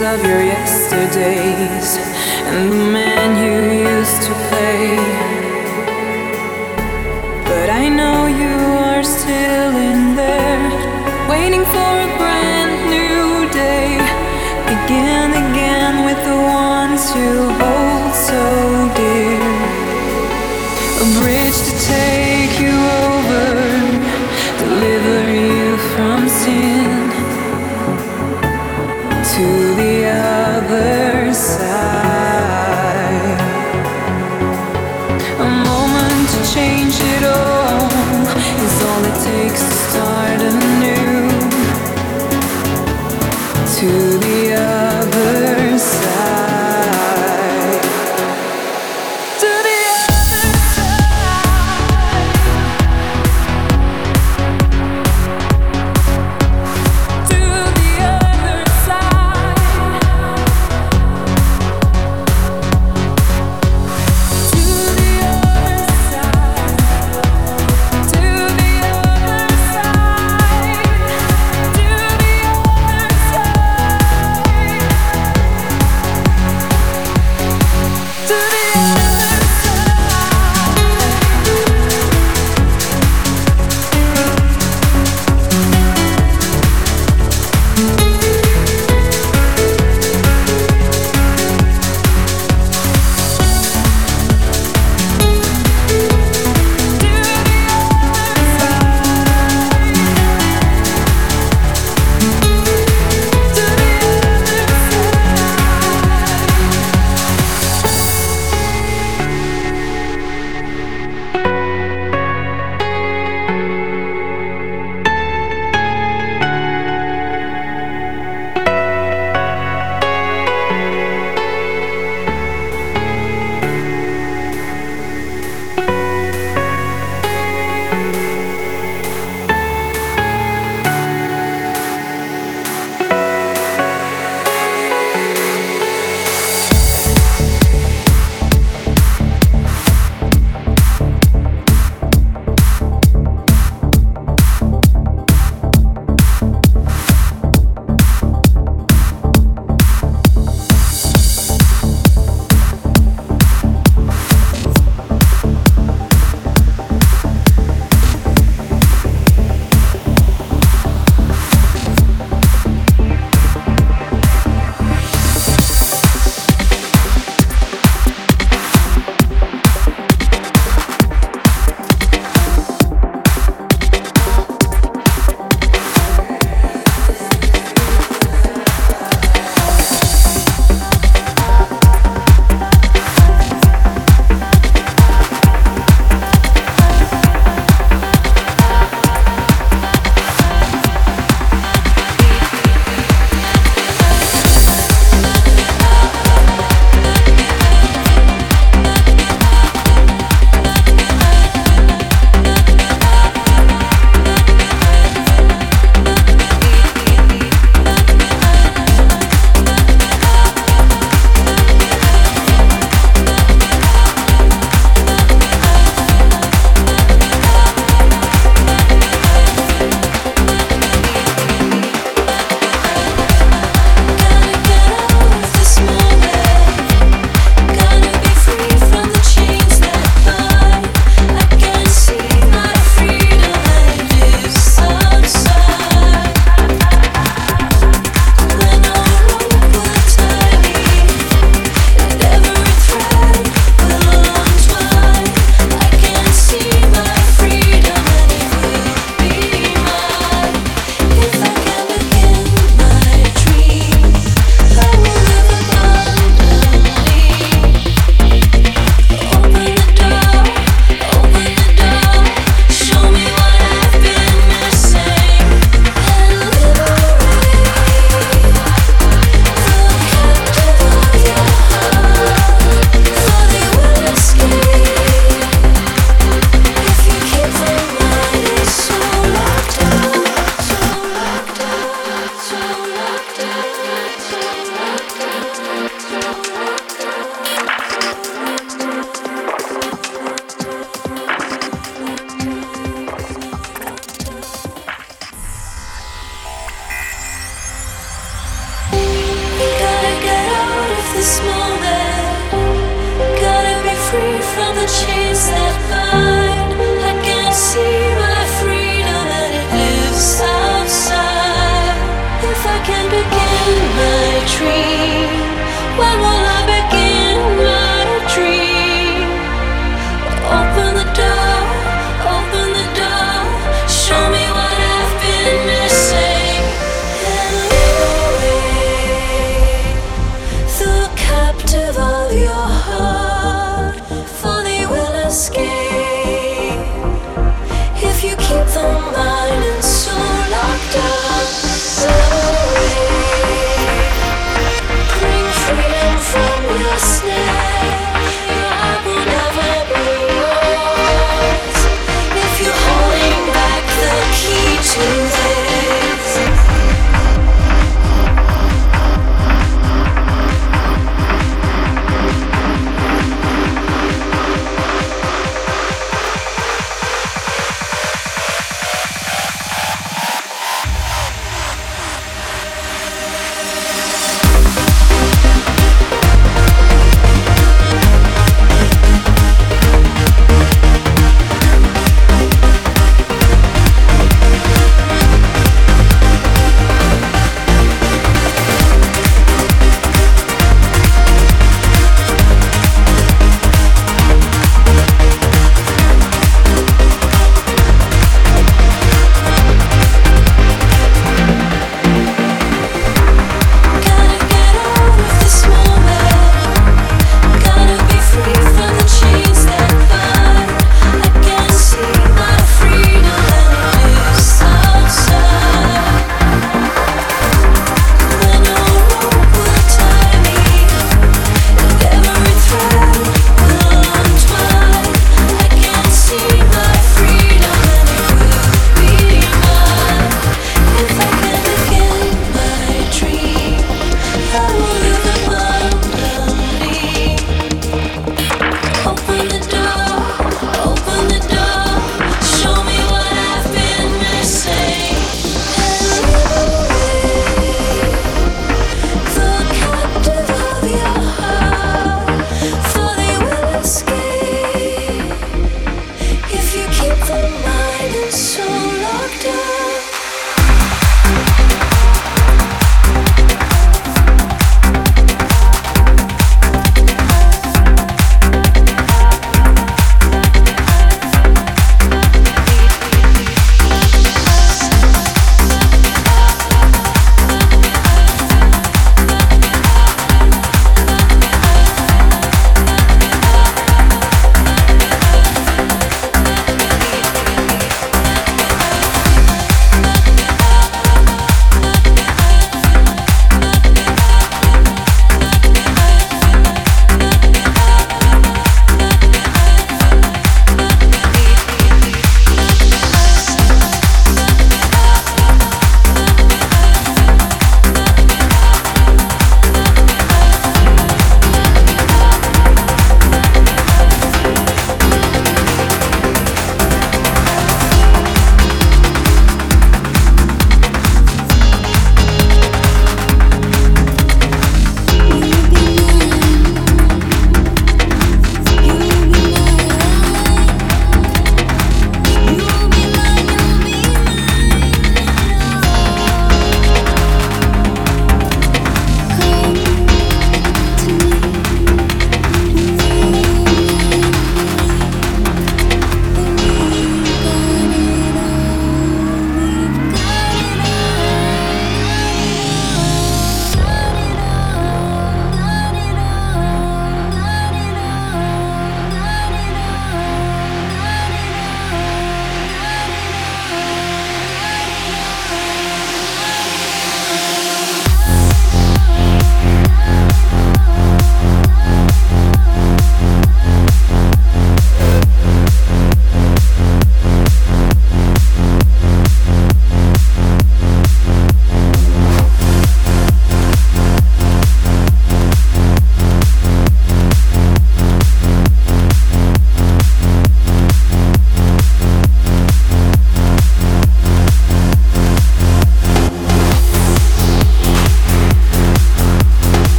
of your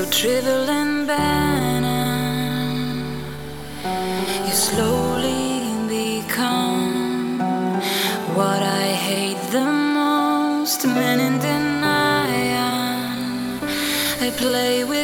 so trivial and banal. You slowly become what I hate the most. Men in denial. I play with.